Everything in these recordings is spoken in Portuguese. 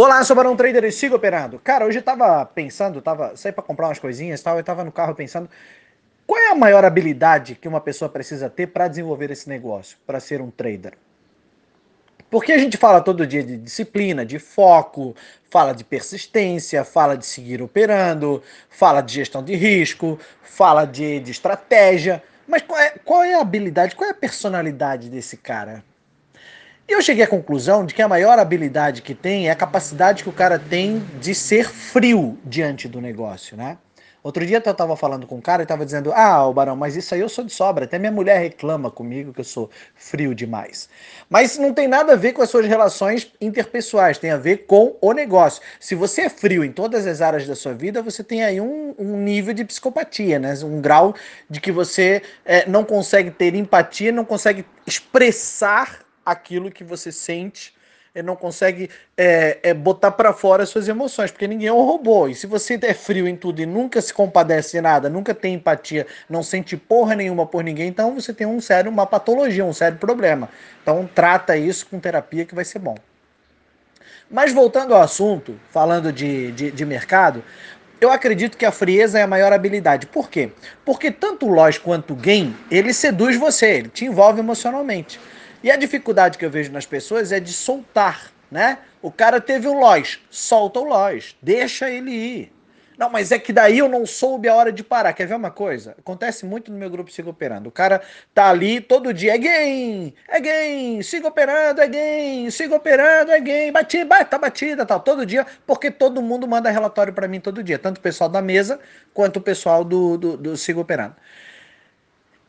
Olá, sou Barão Trader e sigo operando. Cara, hoje eu tava pensando, tava, saí para comprar umas coisinhas e tal, eu tava no carro pensando, qual é a maior habilidade que uma pessoa precisa ter para desenvolver esse negócio, para ser um trader? Porque a gente fala todo dia de disciplina, de foco, fala de persistência, fala de seguir operando, fala de gestão de risco, fala de, de estratégia. Mas qual é, qual é a habilidade, qual é a personalidade desse cara? E eu cheguei à conclusão de que a maior habilidade que tem é a capacidade que o cara tem de ser frio diante do negócio, né? Outro dia eu estava falando com um cara e estava dizendo: Ah, o Barão, mas isso aí eu sou de sobra. Até minha mulher reclama comigo que eu sou frio demais. Mas não tem nada a ver com as suas relações interpessoais, tem a ver com o negócio. Se você é frio em todas as áreas da sua vida, você tem aí um, um nível de psicopatia, né? Um grau de que você é, não consegue ter empatia, não consegue expressar aquilo que você sente, ele não consegue é, é, botar para fora as suas emoções, porque ninguém é um robô. E se você é frio em tudo e nunca se compadece de nada, nunca tem empatia, não sente porra nenhuma por ninguém, então você tem um sério, uma patologia, um sério problema. Então trata isso com terapia que vai ser bom. Mas voltando ao assunto, falando de, de, de mercado, eu acredito que a frieza é a maior habilidade. Por quê? Porque tanto o loss quanto o game, ele seduz você, ele te envolve emocionalmente. E a dificuldade que eu vejo nas pessoas é de soltar, né? O cara teve o loss, solta o loss, deixa ele ir. Não, mas é que daí eu não soube a hora de parar. Quer ver uma coisa? Acontece muito no meu grupo Siga Operando. O cara tá ali todo dia, é game, é game, siga operando, é game, siga operando, é game, batida, tá batida, tal, todo dia, porque todo mundo manda relatório para mim todo dia, tanto o pessoal da mesa quanto o pessoal do, do, do Siga Operando.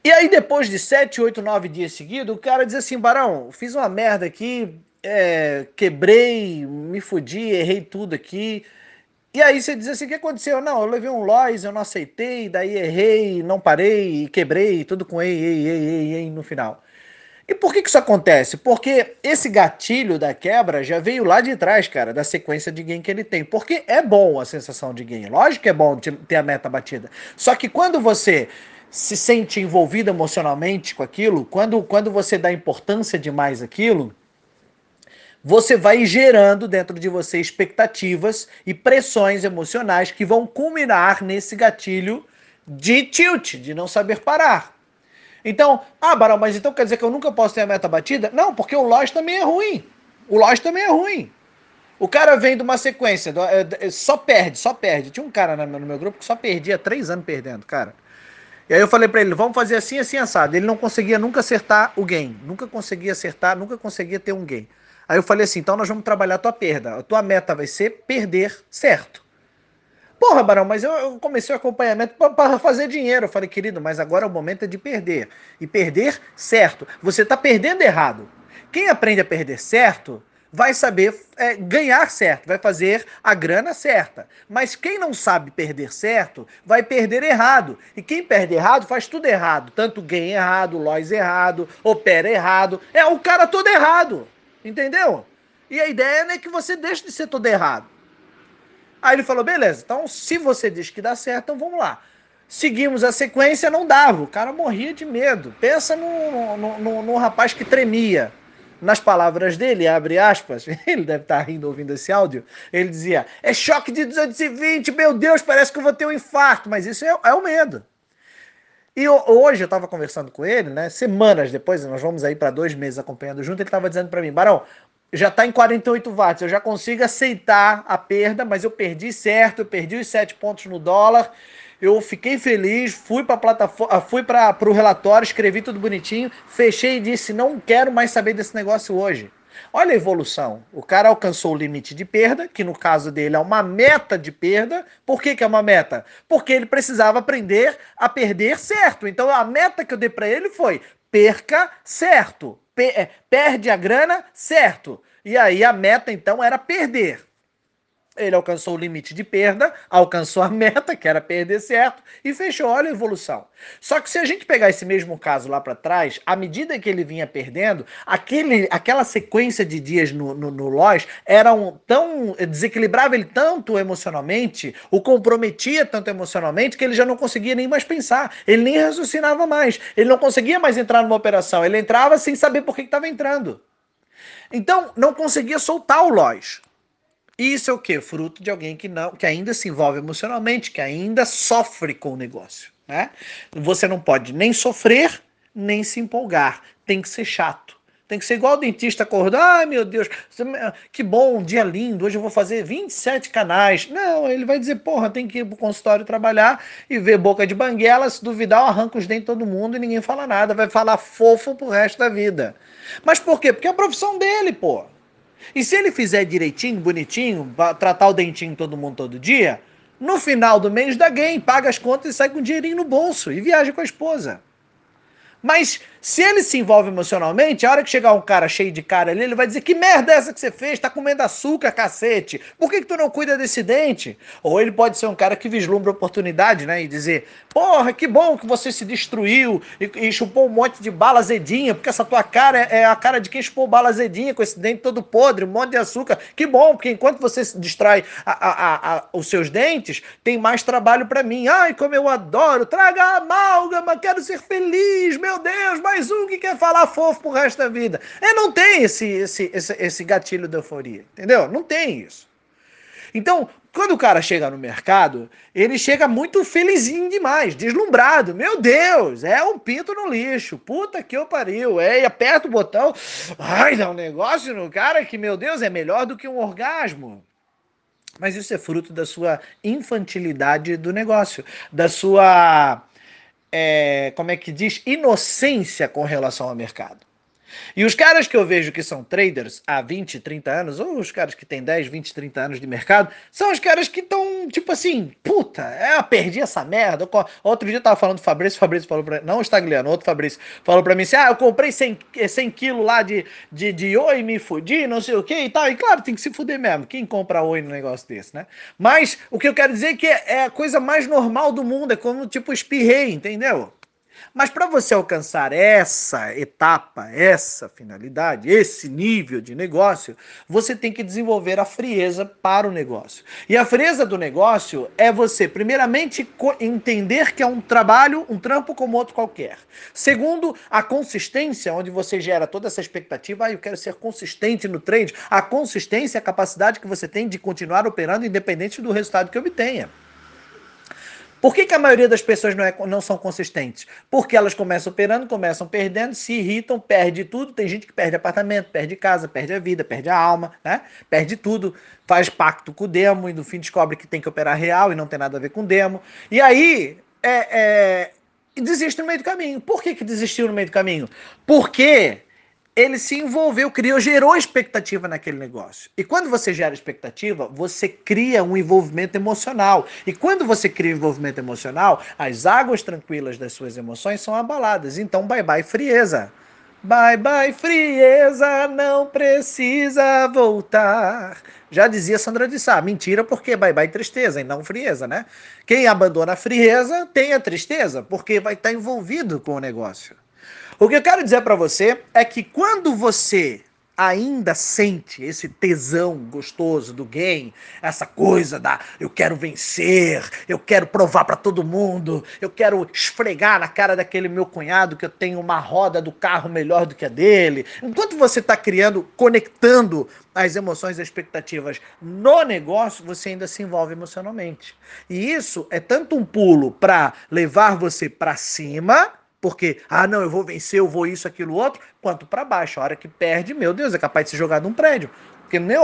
E aí, depois de 7, 8, 9 dias seguidos, o cara diz assim: Barão, fiz uma merda aqui, é, quebrei, me fudi, errei tudo aqui. E aí você diz assim: o que aconteceu? Não, eu levei um loss, eu não aceitei, daí errei, não parei, quebrei, tudo com ei, ei, ei, ei, ei no final. E por que, que isso acontece? Porque esse gatilho da quebra já veio lá de trás, cara, da sequência de gain que ele tem. Porque é bom a sensação de gain. Lógico que é bom ter a meta batida. Só que quando você se sente envolvido emocionalmente com aquilo, quando, quando você dá importância demais àquilo, você vai gerando dentro de você expectativas e pressões emocionais que vão culminar nesse gatilho de tilt, de não saber parar. Então, ah, Barão, mas então quer dizer que eu nunca posso ter a meta batida? Não, porque o loss também é ruim. O loss também é ruim. O cara vem de uma sequência, só perde, só perde. Tinha um cara no meu grupo que só perdia três anos perdendo, cara. E aí eu falei para ele, vamos fazer assim, assim, assado. Ele não conseguia nunca acertar o game. Nunca conseguia acertar, nunca conseguia ter um game. Aí eu falei assim, então nós vamos trabalhar a tua perda. A tua meta vai ser perder certo. Porra, Barão, mas eu, comecei o acompanhamento para fazer dinheiro. Eu falei, querido, mas agora o momento é de perder. E perder certo. Você está perdendo errado. Quem aprende a perder certo vai saber é, ganhar certo, vai fazer a grana certa. Mas quem não sabe perder certo, vai perder errado. E quem perde errado faz tudo errado. Tanto ganha errado, loss errado, opera errado. É o cara todo errado. Entendeu? E a ideia é que você deixe de ser todo errado. Aí ele falou: beleza, então se você diz que dá certo, então vamos lá. Seguimos a sequência, não dava. O cara morria de medo. Pensa num, num, num rapaz que tremia nas palavras dele, abre aspas, ele deve estar rindo ouvindo esse áudio, ele dizia: é choque de 220, meu Deus, parece que eu vou ter um infarto, mas isso é, é o medo. E hoje eu estava conversando com ele, né? Semanas depois, nós vamos aí para dois meses acompanhando junto, ele estava dizendo para mim, Barão, já está em 48 watts, eu já consigo aceitar a perda, mas eu perdi certo, eu perdi os 7 pontos no dólar, eu fiquei feliz, fui para plataforma, fui para o relatório, escrevi tudo bonitinho, fechei e disse: não quero mais saber desse negócio hoje. Olha a evolução. O cara alcançou o limite de perda, que no caso dele é uma meta de perda. Por que, que é uma meta? Porque ele precisava aprender a perder certo. Então a meta que eu dei para ele foi: perca certo. É, perde a grana certo. E aí a meta então era perder ele alcançou o limite de perda, alcançou a meta, que era perder certo, e fechou. Olha a evolução. Só que se a gente pegar esse mesmo caso lá para trás, à medida que ele vinha perdendo, aquele, aquela sequência de dias no, no, no Lois eram tão. desequilibrava ele tanto emocionalmente, o comprometia tanto emocionalmente, que ele já não conseguia nem mais pensar. Ele nem raciocinava mais. Ele não conseguia mais entrar numa operação. Ele entrava sem saber por que estava entrando. Então, não conseguia soltar o Lois. Isso é o que? Fruto de alguém que não, que ainda se envolve emocionalmente, que ainda sofre com o negócio. Né? Você não pode nem sofrer, nem se empolgar. Tem que ser chato. Tem que ser igual o dentista acordar, ai meu Deus, que bom, um dia lindo, hoje eu vou fazer 27 canais. Não, ele vai dizer, porra, tem que ir pro consultório trabalhar e ver boca de banguela, se duvidar, eu arranco os dentes de todo mundo e ninguém fala nada, vai falar fofo pro resto da vida. Mas por quê? Porque é a profissão dele, pô. E se ele fizer direitinho, bonitinho, tratar o dentinho todo mundo todo dia, no final do mês dá game, paga as contas e sai com dinheirinho no bolso e viaja com a esposa. Mas se ele se envolve emocionalmente, a hora que chegar um cara cheio de cara ali, ele vai dizer: Que merda é essa que você fez? Tá comendo açúcar, cacete. Por que, que tu não cuida desse dente? Ou ele pode ser um cara que vislumbra oportunidade, né? E dizer: Porra, que bom que você se destruiu e, e chupou um monte de bala azedinha, porque essa tua cara é, é a cara de quem chupou bala azedinha com esse dente todo podre, um monte de açúcar. Que bom, porque enquanto você se destrói a, a, a, os seus dentes, tem mais trabalho para mim. Ai, como eu adoro. Traga a amálgama, quero ser feliz, meu Deus, mais um que quer falar fofo pro resto da vida. É, não tem esse, esse, esse, esse gatilho de euforia, entendeu? Não tem isso. Então, quando o cara chega no mercado, ele chega muito felizinho demais, deslumbrado. Meu Deus, é um pinto no lixo. Puta que eu pariu. É, aperta o botão. Ai, dá um negócio no cara que, meu Deus, é melhor do que um orgasmo. Mas isso é fruto da sua infantilidade do negócio, da sua é, como é que diz, inocência com relação ao mercado. E os caras que eu vejo que são traders há 20, 30 anos, ou os caras que têm 10, 20, 30 anos de mercado, são os caras que estão, tipo assim, puta, é, perdi essa merda. Outro dia eu tava falando do Fabrício, Fabrício falou pra não o Stagliano, outro Fabrício, falou pra mim assim: ah, eu comprei 100, 100 quilos lá de, de, de oi, me fudi, não sei o que e tal. E claro, tem que se fuder mesmo. Quem compra oi no negócio desse, né? Mas o que eu quero dizer é que é a coisa mais normal do mundo, é como tipo espirrei, entendeu? Mas para você alcançar essa etapa, essa finalidade, esse nível de negócio, você tem que desenvolver a frieza para o negócio. E a frieza do negócio é você, primeiramente, entender que é um trabalho, um trampo como outro qualquer. Segundo, a consistência, onde você gera toda essa expectativa, ah, eu quero ser consistente no trade. A consistência é a capacidade que você tem de continuar operando independente do resultado que obtenha. Por que, que a maioria das pessoas não, é, não são consistentes? Porque elas começam operando, começam perdendo, se irritam, perde tudo. Tem gente que perde apartamento, perde casa, perde a vida, perde a alma, né? Perde tudo, faz pacto com o demo e no fim descobre que tem que operar real e não tem nada a ver com demo. E aí é, é, desiste no meio do caminho. Por que, que desistiu no meio do caminho? Porque ele se envolveu, criou, gerou expectativa naquele negócio. E quando você gera expectativa, você cria um envolvimento emocional. E quando você cria um envolvimento emocional, as águas tranquilas das suas emoções são abaladas. Então, bye bye frieza. Bye bye frieza, não precisa voltar. Já dizia Sandra de Sá, mentira porque bye bye tristeza e não frieza, né? Quem abandona a frieza tem a tristeza, porque vai estar envolvido com o negócio. O que eu quero dizer para você é que quando você ainda sente esse tesão gostoso do game, essa coisa da eu quero vencer, eu quero provar para todo mundo, eu quero esfregar na cara daquele meu cunhado que eu tenho uma roda do carro melhor do que a dele. Enquanto você está criando, conectando as emoções e expectativas no negócio, você ainda se envolve emocionalmente. E isso é tanto um pulo para levar você para cima, porque, ah, não, eu vou vencer, eu vou isso, aquilo, outro, quanto para baixo. A hora que perde, meu Deus, é capaz de se jogar num prédio. Porque nem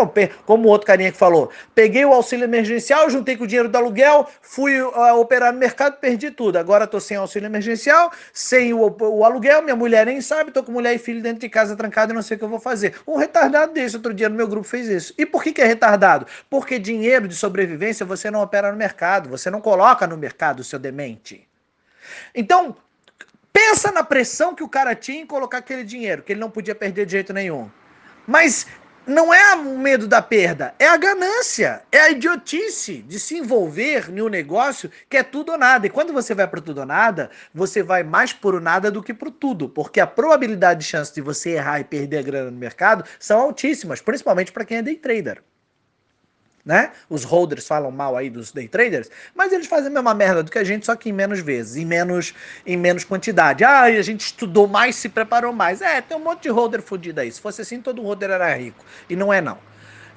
como o outro carinha que falou, peguei o auxílio emergencial, juntei com o dinheiro do aluguel, fui uh, operar no mercado, perdi tudo. Agora tô sem auxílio emergencial, sem o, o, aluguel, minha mulher nem sabe, tô com mulher e filho dentro de casa trancado e não sei o que eu vou fazer. Um retardado desse, outro dia no meu grupo fez isso. E por que, que é retardado? Porque dinheiro de sobrevivência você não opera no mercado, você não coloca no mercado, seu demente. Então, Pensa na pressão que o cara tinha em colocar aquele dinheiro, que ele não podia perder de jeito nenhum. Mas não é o medo da perda, é a ganância, é a idiotice de se envolver em um negócio que é tudo ou nada. E quando você vai para tudo ou nada, você vai mais por o nada do que para tudo, porque a probabilidade de chance de você errar e perder a grana no mercado são altíssimas, principalmente para quem é day trader né? Os holders falam mal aí dos day traders, mas eles fazem a mesma merda do que a gente, só que em menos vezes, em menos, em menos quantidade. Ah, a gente estudou mais, se preparou mais. É, tem um monte de holder fudido aí. Se fosse assim, todo holder era rico. E não é não.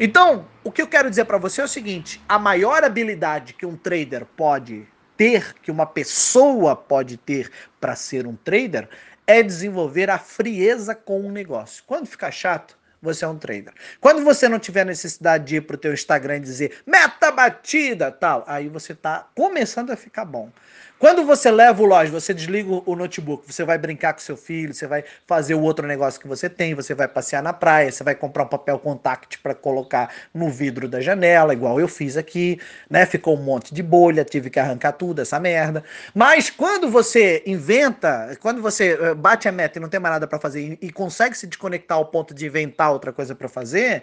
Então, o que eu quero dizer para você é o seguinte: a maior habilidade que um trader pode ter, que uma pessoa pode ter para ser um trader, é desenvolver a frieza com o negócio. Quando ficar chato, você é um trader. Quando você não tiver necessidade de ir para o teu Instagram e dizer meta batida, tal, aí você está começando a ficar bom. Quando você leva o loja, você desliga o notebook, você vai brincar com seu filho, você vai fazer o outro negócio que você tem, você vai passear na praia, você vai comprar um papel contact para colocar no vidro da janela, igual eu fiz aqui, né? Ficou um monte de bolha, tive que arrancar tudo essa merda. Mas quando você inventa, quando você eh, bate a meta e não tem mais nada para fazer e, consegue se desconectar ao ponto de inventar outra coisa para fazer,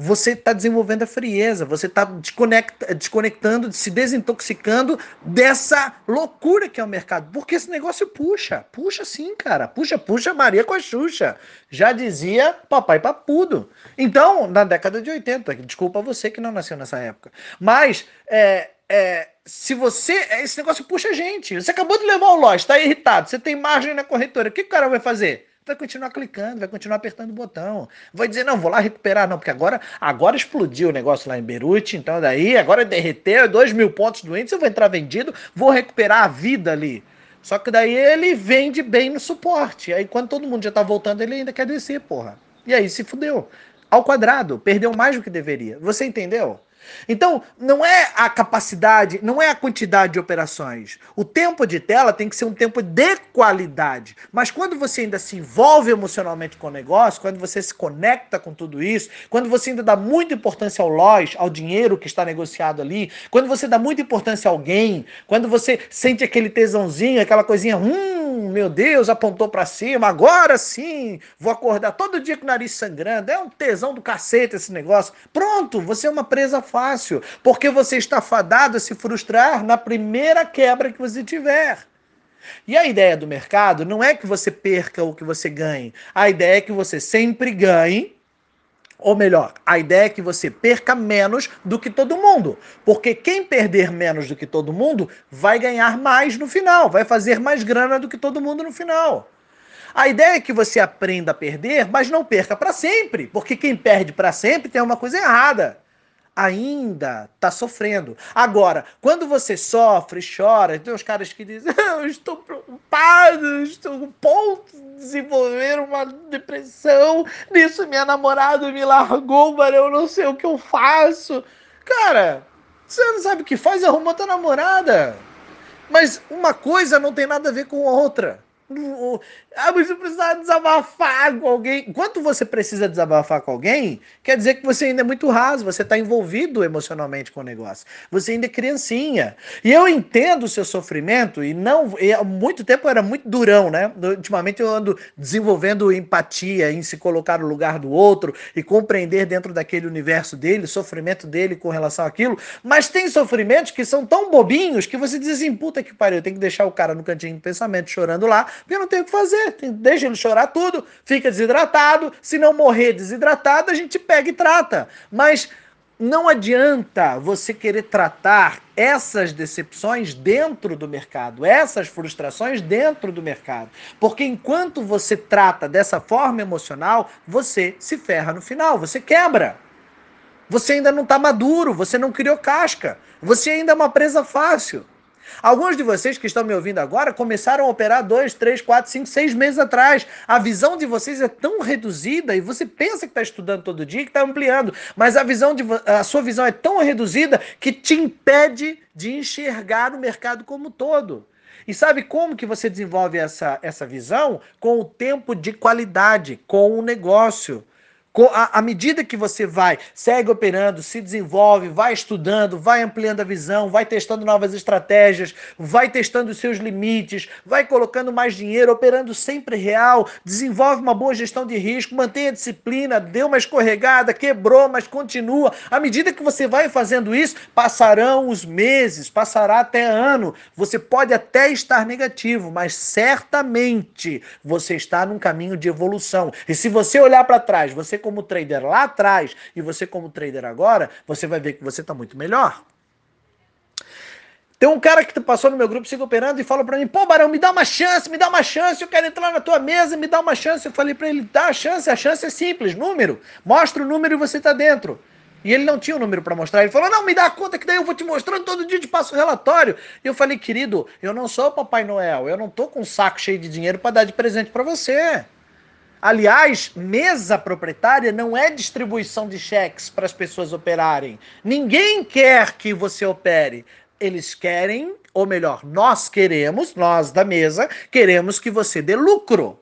você está desenvolvendo a frieza, você está desconecta, desconectando, se desintoxicando dessa loucura que é o mercado. Porque esse negócio puxa, puxa sim, cara. Puxa, puxa Maria com a Xuxa. Já dizia papai papudo. Então, na década de 80, desculpa você que não nasceu nessa época. Mas, é, é, se você. Esse negócio puxa a gente. Você acabou de levar o loja, está irritado, você tem margem na corretora. O que o cara vai fazer? Vai continuar clicando, vai continuar apertando o botão. Vai dizer, não, vou lá recuperar, não, porque agora, agora explodiu o negócio lá em Beirute, então daí, agora derreteu, dois mil pontos do índice, eu vou entrar vendido, vou recuperar a vida ali. Só que daí ele vende bem no suporte. Aí quando todo mundo já tá voltando, ele ainda quer descer, porra. E aí se fudeu. Ao quadrado, perdeu mais do que deveria. Você entendeu? Então, não é a capacidade, não é a quantidade de operações. O tempo de tela tem que ser um tempo de qualidade. Mas quando você ainda se envolve emocionalmente com o negócio, quando você se conecta com tudo isso, quando você ainda dá muita importância ao loja, ao dinheiro que está negociado ali, quando você dá muita importância a alguém, quando você sente aquele tesãozinho, aquela coisinha, hum, meu Deus, apontou para cima, agora sim, vou acordar todo dia com o nariz sangrando. É um tesão do cacete esse negócio. Pronto, você é uma presa fácil porque você está fadado a se frustrar na primeira quebra que você tiver. E a ideia do mercado não é que você perca ou que você ganhe. A ideia é que você sempre ganhe, ou melhor, a ideia é que você perca menos do que todo mundo. Porque quem perder menos do que todo mundo vai ganhar mais no final, vai fazer mais grana do que todo mundo no final. A ideia é que você aprenda a perder, mas não perca para sempre, porque quem perde para sempre tem uma coisa errada ainda está sofrendo. Agora, quando você sofre, chora, tem os caras que dizem: Eu estou preocupado, estou a ponto de desenvolver uma depressão. Nisso, minha namorada me largou, mas eu não sei o que eu faço. Cara, você não sabe o que faz, arruma outra namorada. Mas uma coisa não tem nada a ver com outra. Ah, mas eu precisava desabafar com alguém. Enquanto você precisa desabafar com alguém, quer dizer que você ainda é muito raso, você está envolvido emocionalmente com o negócio. Você ainda é criancinha. E eu entendo o seu sofrimento, e não. E há muito tempo eu era muito durão, né? Ultimamente eu ando desenvolvendo empatia em se colocar no lugar do outro e compreender dentro daquele universo dele, sofrimento dele com relação àquilo. Mas tem sofrimentos que são tão bobinhos que você diz assim, puta que pariu, tem que deixar o cara no cantinho de pensamento chorando lá porque não tem o que fazer. Deixa ele chorar tudo, fica desidratado. Se não morrer desidratado, a gente pega e trata. Mas não adianta você querer tratar essas decepções dentro do mercado, essas frustrações dentro do mercado. Porque enquanto você trata dessa forma emocional, você se ferra no final, você quebra. Você ainda não está maduro, você não criou casca, você ainda é uma presa fácil. Alguns de vocês que estão me ouvindo agora começaram a operar dois, três, quatro, cinco, seis meses atrás. A visão de vocês é tão reduzida e você pensa que está estudando todo dia que está ampliando, mas a visão de a sua visão é tão reduzida que te impede de enxergar o mercado como todo. E sabe como que você desenvolve essa, essa visão? Com o tempo de qualidade, com o negócio à medida que você vai, segue operando, se desenvolve, vai estudando, vai ampliando a visão, vai testando novas estratégias, vai testando os seus limites, vai colocando mais dinheiro, operando sempre real, desenvolve uma boa gestão de risco, mantém a disciplina, deu uma escorregada, quebrou, mas continua. À medida que você vai fazendo isso, passarão os meses, passará até ano. Você pode até estar negativo, mas certamente você está num caminho de evolução. E se você olhar para trás, você como trader lá atrás e você como trader agora, você vai ver que você está muito melhor. Tem um cara que passou no meu grupo Siga Operando e falou para mim: pô, Barão, me dá uma chance, me dá uma chance, eu quero entrar na tua mesa, me dá uma chance. Eu falei para ele: dá a chance, a chance é simples, número. Mostra o número e você tá dentro. E ele não tinha o um número para mostrar. Ele falou: não, me dá a conta que daí eu vou te mostrando todo dia, te passo o relatório. E eu falei: querido, eu não sou o Papai Noel, eu não tô com um saco cheio de dinheiro para dar de presente para você. Aliás, mesa proprietária não é distribuição de cheques para as pessoas operarem. Ninguém quer que você opere eles querem, ou melhor, nós queremos, nós da mesa, queremos que você dê lucro.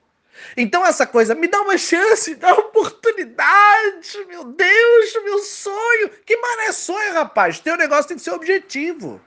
Então essa coisa, me dá uma chance, dá uma oportunidade, meu Deus, meu sonho. Que mané sonho, rapaz. Teu negócio tem que ser objetivo.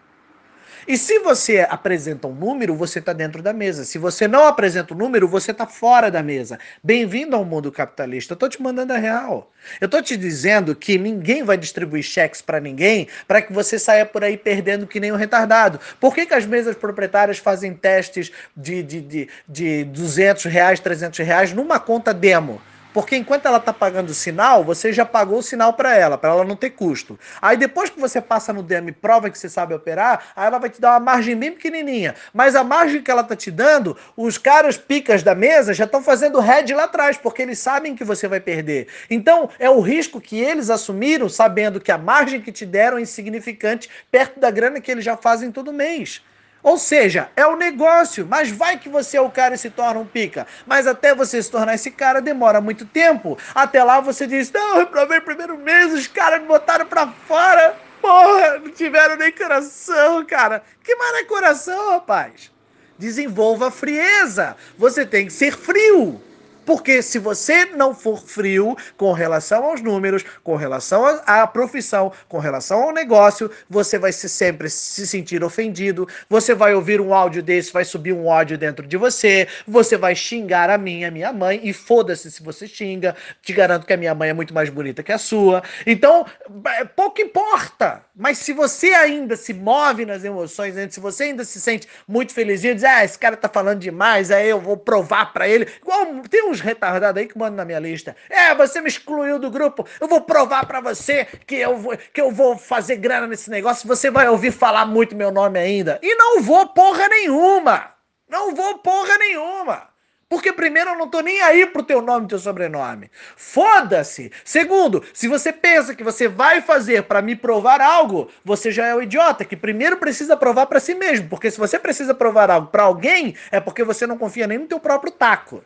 E se você apresenta um número, você está dentro da mesa. Se você não apresenta um número, você está fora da mesa. Bem-vindo ao mundo capitalista. Eu estou te mandando a real. Eu estou te dizendo que ninguém vai distribuir cheques para ninguém para que você saia por aí perdendo que nem um retardado. Por que, que as mesas proprietárias fazem testes de, de, de, de 200 reais, 300 reais numa conta demo? Porque enquanto ela está pagando o sinal, você já pagou o sinal para ela, para ela não ter custo. Aí depois que você passa no DM prova que você sabe operar, aí ela vai te dar uma margem bem pequenininha. Mas a margem que ela está te dando, os caras picas da mesa já estão fazendo head lá atrás, porque eles sabem que você vai perder. Então é o risco que eles assumiram, sabendo que a margem que te deram é insignificante perto da grana que eles já fazem todo mês. Ou seja, é o um negócio, mas vai que você é o cara e se torna um pica. Mas até você se tornar esse cara demora muito tempo. Até lá você diz: Não, eu reprovei primeiro mês, os caras me botaram pra fora. Porra, não tiveram nem coração, cara. Que mal é coração, rapaz? Desenvolva frieza. Você tem que ser frio. Porque se você não for frio com relação aos números, com relação à profissão, com relação ao negócio, você vai se sempre se sentir ofendido. Você vai ouvir um áudio desse, vai subir um ódio dentro de você. Você vai xingar a minha, a minha mãe, e foda-se se você xinga. Te garanto que a minha mãe é muito mais bonita que a sua. Então, é, pouco importa. Mas se você ainda se move nas emoções, se você ainda se sente muito felizinho, diz, ah, esse cara tá falando demais, aí eu vou provar para ele. Igual tem uns retardados aí que mandam na minha lista. É, você me excluiu do grupo. Eu vou provar para você que eu vou, que eu vou fazer grana nesse negócio. Você vai ouvir falar muito meu nome ainda. E não vou porra nenhuma. Não vou porra nenhuma. Porque primeiro eu não tô nem aí pro teu nome e teu sobrenome. Foda-se. Segundo, se você pensa que você vai fazer para me provar algo, você já é o idiota que primeiro precisa provar para si mesmo, porque se você precisa provar algo para alguém, é porque você não confia nem no teu próprio taco.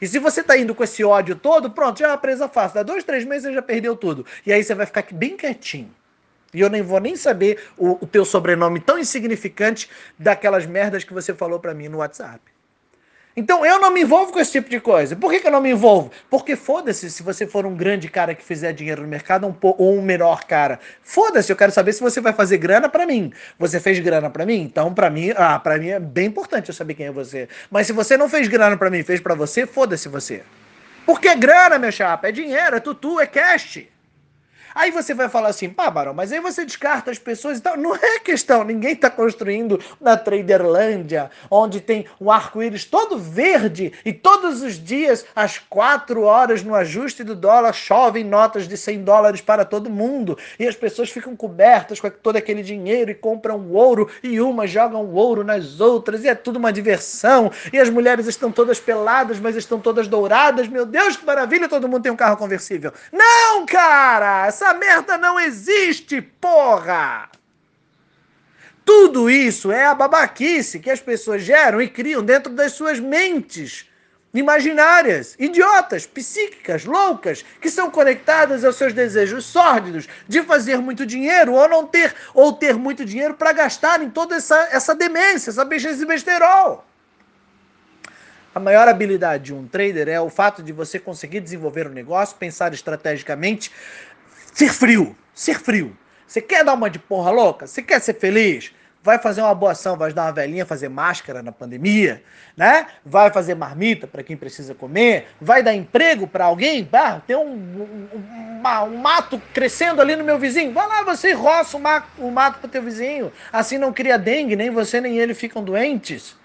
E se você tá indo com esse ódio todo, pronto, já é uma presa fácil. Dá dois, três meses você já perdeu tudo. E aí você vai ficar bem quietinho. E eu nem vou nem saber o, o teu sobrenome tão insignificante daquelas merdas que você falou para mim no WhatsApp. Então eu não me envolvo com esse tipo de coisa. Por que, que eu não me envolvo? Porque foda-se se você for um grande cara que fizer dinheiro no mercado ou um menor cara. Foda-se, eu quero saber se você vai fazer grana para mim. Você fez grana para mim? Então para mim, ah, para mim é bem importante eu saber quem é você. Mas se você não fez grana para mim, fez para você, foda-se você. Porque é grana, meu chapa, é dinheiro, é tutu, é cash. Aí você vai falar assim, pá, Barão, mas aí você descarta as pessoas e tal. Não é questão, ninguém está construindo na Traderlândia, onde tem um arco-íris todo verde e todos os dias, às quatro horas no ajuste do dólar, chovem notas de 100 dólares para todo mundo e as pessoas ficam cobertas com todo aquele dinheiro e compram ouro e umas jogam ouro nas outras e é tudo uma diversão e as mulheres estão todas peladas, mas estão todas douradas. Meu Deus, que maravilha, todo mundo tem um carro conversível. Não, cara! Essa essa merda não existe, porra! Tudo isso é a babaquice que as pessoas geram e criam dentro das suas mentes imaginárias, idiotas, psíquicas, loucas, que são conectadas aos seus desejos sórdidos de fazer muito dinheiro ou não ter, ou ter muito dinheiro para gastar em toda essa, essa demência, essa besteira, esse besterol. A maior habilidade de um trader é o fato de você conseguir desenvolver um negócio, pensar estrategicamente, Ser frio, ser frio. Você quer dar uma de porra louca? Você quer ser feliz? Vai fazer uma boa ação, vai ajudar uma velhinha a fazer máscara na pandemia, né? Vai fazer marmita para quem precisa comer, vai dar emprego para alguém, ah, tem um, um, um, mato crescendo ali no meu vizinho, vai lá você roça o mato, o mato para teu vizinho, assim não cria dengue, nem você nem ele ficam doentes.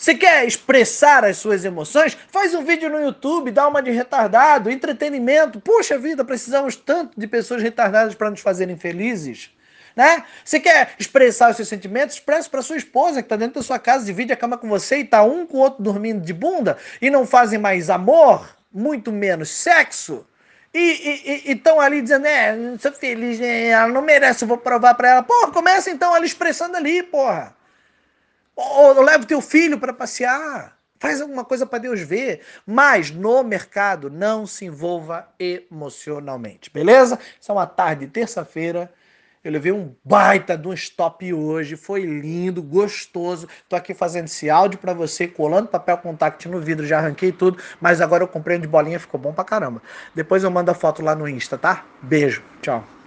Você quer expressar as suas emoções? Faz um vídeo no YouTube, dá uma de retardado, entretenimento. Puxa vida, precisamos tanto de pessoas retardadas para nos fazerem felizes. né? Você quer expressar os seus sentimentos? Expresse para sua esposa que está dentro da sua casa, divide a cama com você e tá um com o outro dormindo de bunda e não fazem mais amor, muito menos sexo. E estão ali dizendo, é, não sou feliz, né? ela não merece, eu vou provar para ela. Porra, começa então ali expressando ali, porra. Ou, leva o teu filho para passear. Faz alguma coisa para Deus ver. Mas no mercado não se envolva emocionalmente, beleza? Isso é uma tarde, terça-feira. Eu levei um baita de um stop hoje, foi lindo, gostoso. Tô aqui fazendo esse áudio para você, colando papel contact no vidro, já arranquei tudo, mas agora eu comprei um de bolinha, ficou bom pra caramba. Depois eu mando a foto lá no Insta, tá? Beijo, tchau.